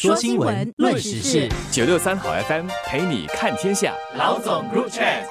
说新闻，论时事，九六三好 FM 陪你看天下。老总 Group Chat。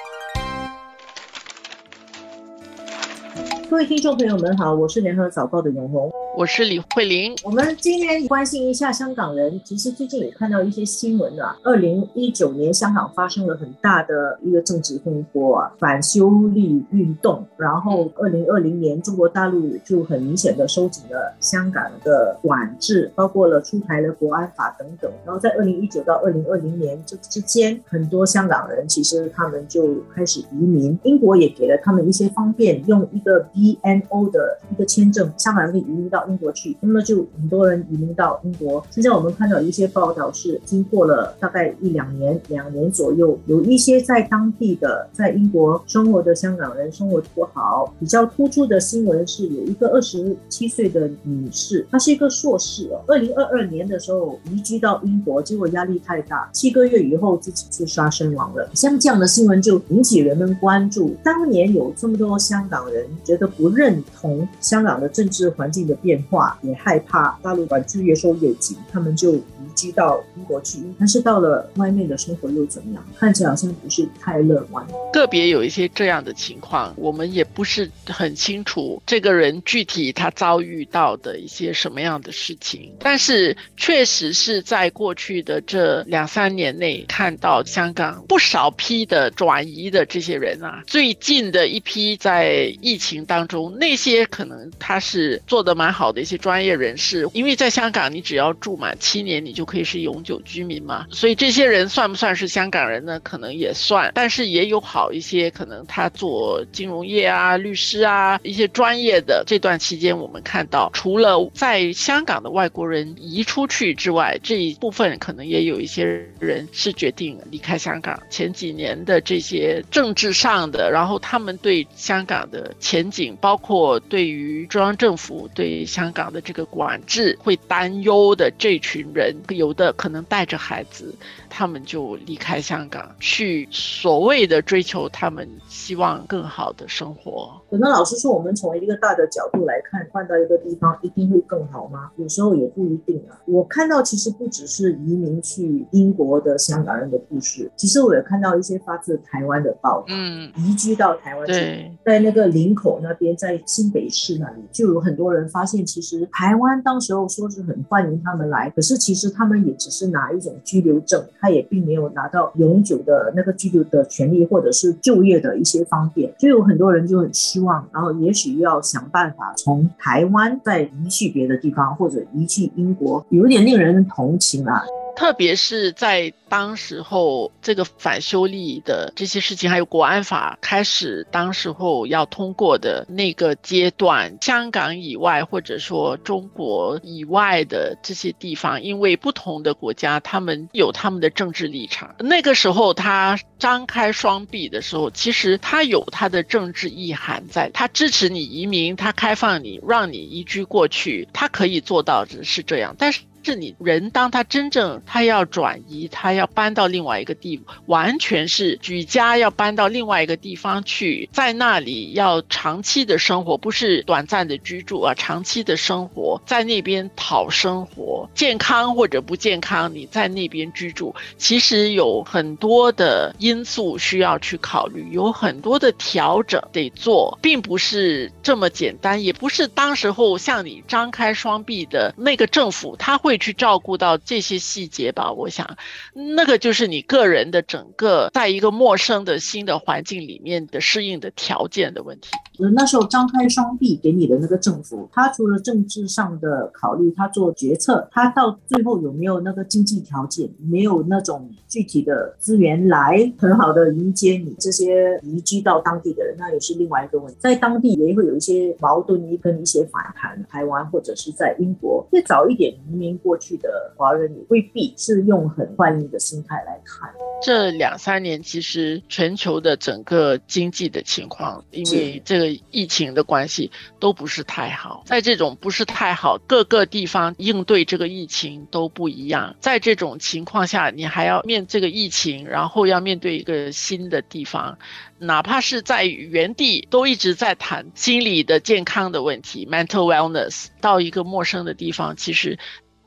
各位听众朋友们好，我是联合早报的永红。我是李慧玲。我们今天关心一下香港人。其实最近有看到一些新闻啊，二零一九年香港发生了很大的一个政治风波啊，反修例运动。然后二零二零年中国大陆就很明显的收紧了香港的管制，包括了出台了国安法等等。然后在二零一九到二零二零年这之间，很多香港人其实他们就开始移民，英国也给了他们一些方便，用一个 BNO 的一个签证，香港人可以移民到。英国去，那么就很多人移民到英国。现在我们看到一些报道是，经过了大概一两年、两年左右，有一些在当地的在英国生活的香港人生活不好。比较突出的新闻是，有一个二十七岁的女士，她是一个硕士哦，二零二二年的时候移居到英国，结果压力太大，七个月以后自己自杀身亡了。像这样的新闻就引起人们关注。当年有这么多香港人觉得不认同香港的政治环境的变。话也害怕大陆管制越收越紧，他们就移居到英国去。但是到了外面的生活又怎么样？看起来好像不是太乐观。个别有一些这样的情况，我们也不是很清楚这个人具体他遭遇到的一些什么样的事情。但是确实是在过去的这两三年内，看到香港不少批的转移的这些人啊，最近的一批在疫情当中，那些可能他是做的蛮好。好的一些专业人士，因为在香港，你只要住满七年，你就可以是永久居民嘛。所以这些人算不算是香港人呢？可能也算，但是也有好一些，可能他做金融业啊、律师啊一些专业的。这段期间，我们看到，除了在香港的外国人移出去之外，这一部分可能也有一些人是决定离开香港。前几年的这些政治上的，然后他们对香港的前景，包括对于中央政府对。香港的这个管制会担忧的这群人，有的可能带着孩子。他们就离开香港，去所谓的追求他们希望更好的生活。可能老师说，我们从一个大的角度来看，换到一个地方一定会更好吗？有时候也不一定啊。我看到其实不只是移民去英国的香港人的故事，其实我也看到一些发自台湾的报道，嗯，移居到台湾去，在那个林口那边，在新北市那里，就有很多人发现，其实台湾当时候说是很欢迎他们来，可是其实他们也只是拿一种居留证。他也并没有拿到永久的那个居留的权利，或者是就业的一些方便，所以有很多人就很失望，然后也许要想办法从台湾再移去别的地方，或者移去英国，有点令人同情啊。特别是在当时候，这个反修例的这些事情，还有国安法开始，当时候要通过的那个阶段，香港以外或者说中国以外的这些地方，因为不同的国家，他们有他们的政治立场。那个时候他张开双臂的时候，其实他有他的政治意涵在，他支持你移民，他开放你，让你移居过去，他可以做到的是这样，但是。是你人，当他真正他要转移，他要搬到另外一个地，完全是举家要搬到另外一个地方去，在那里要长期的生活，不是短暂的居住啊，长期的生活在那边讨生活，健康或者不健康，你在那边居住，其实有很多的因素需要去考虑，有很多的调整得做，并不是这么简单，也不是当时候像你张开双臂的那个政府，他会。去照顾到这些细节吧，我想，那个就是你个人的整个在一个陌生的新的环境里面的适应的条件的问题。那时候张开双臂给你的那个政府，他除了政治上的考虑，他做决策，他到最后有没有那个经济条件，没有那种具体的资源来很好的迎接你这些移居到当地的人，那也是另外一个问题。在当地也会有一些矛盾，跟一些反弹。台湾或者是在英国，再早一点移民过去的华人，也未必是用很欢迎的心态来看。这两三年，其实全球的整个经济的情况，因为这个。疫情的关系都不是太好，在这种不是太好，各个地方应对这个疫情都不一样。在这种情况下，你还要面这个疫情，然后要面对一个新的地方，哪怕是在原地都一直在谈心理的健康的问题 （mental wellness），到一个陌生的地方，其实。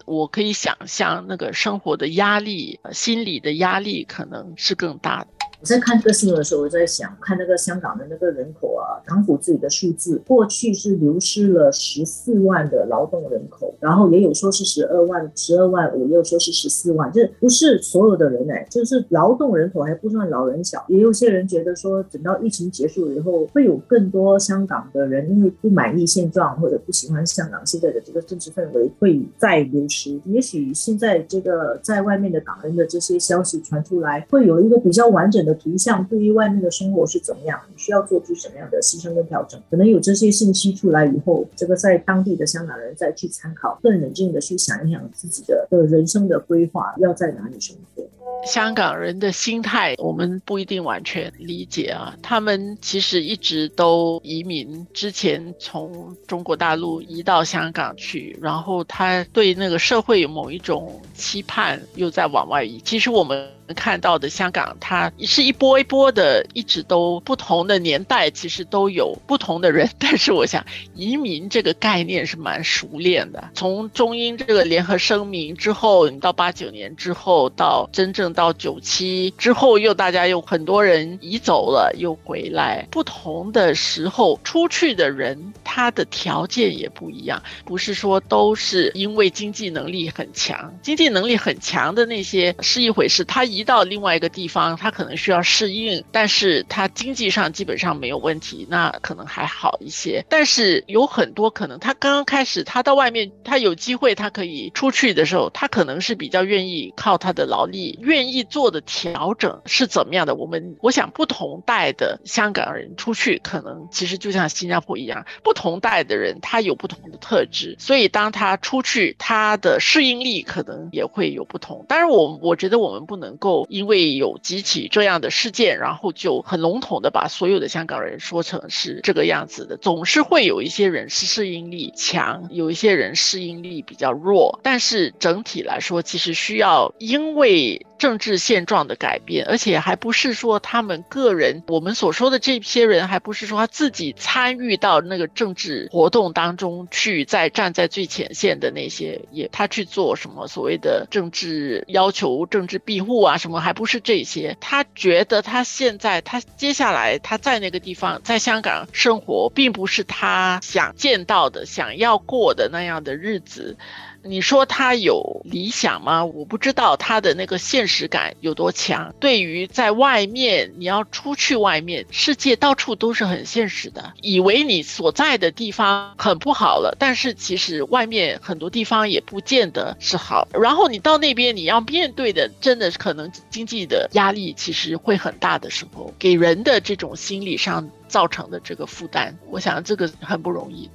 我可以想象那个生活的压力、心理的压力可能是更大的。我在看这个新闻的时候，我在想，看那个香港的那个人口啊，港府自己的数字，过去是流失了十四万的劳动人口，然后也有说是十二万、十二万五，也有说是十四万，这不是所有的人哎，就是劳动人口还不算老人小，也有些人觉得说，等到疫情结束以后，会有更多香港的人因为不满意现状或者不喜欢香港现在的这个政治氛围，会再流失。也许现在这个在外面的港人的这些消息传出来，会有一个比较完整的。图像对于外面的生活是怎么样？你需要做出什么样的牺牲跟调整？可能有这些信息出来以后，这个在当地的香港人再去参考，更冷静的去想一想自己的的人生的规划要在哪里生活。香港人的心态，我们不一定完全理解啊。他们其实一直都移民，之前从中国大陆移到香港去，然后他对那个社会有某一种期盼，又在往外移。其实我们。看到的香港，它是一波一波的，一直都不同的年代，其实都有不同的人。但是我想，移民这个概念是蛮熟练的。从中英这个联合声明之后，你到八九年之后，到真正到九七之后，又大家又很多人移走了，又回来。不同的时候出去的人，他的条件也不一样，不是说都是因为经济能力很强，经济能力很强的那些是一回事，他一。移到另外一个地方，他可能需要适应，但是他经济上基本上没有问题，那可能还好一些。但是有很多可能，他刚刚开始，他到外面，他有机会，他可以出去的时候，他可能是比较愿意靠他的劳力，愿意做的调整是怎么样的？我们我想，不同代的香港人出去，可能其实就像新加坡一样，不同代的人他有不同的特质，所以当他出去，他的适应力可能也会有不同。当然，我我觉得我们不能够。因为有几起这样的事件，然后就很笼统的把所有的香港人说成是这个样子的。总是会有一些人是适应力强，有一些人适应力比较弱。但是整体来说，其实需要因为。政治现状的改变，而且还不是说他们个人，我们所说的这些人，还不是说他自己参与到那个政治活动当中去，在站在最前线的那些，也他去做什么所谓的政治要求、政治庇护啊什么，还不是这些。他觉得他现在，他接下来他在那个地方，在香港生活，并不是他想见到的、想要过的那样的日子。你说他有理想吗？我不知道他的那个现实感有多强。对于在外面，你要出去外面，世界到处都是很现实的。以为你所在的地方很不好了，但是其实外面很多地方也不见得是好。然后你到那边，你要面对的，真的可能经济的压力其实会很大的时候，给人的这种心理上造成的这个负担，我想这个很不容易。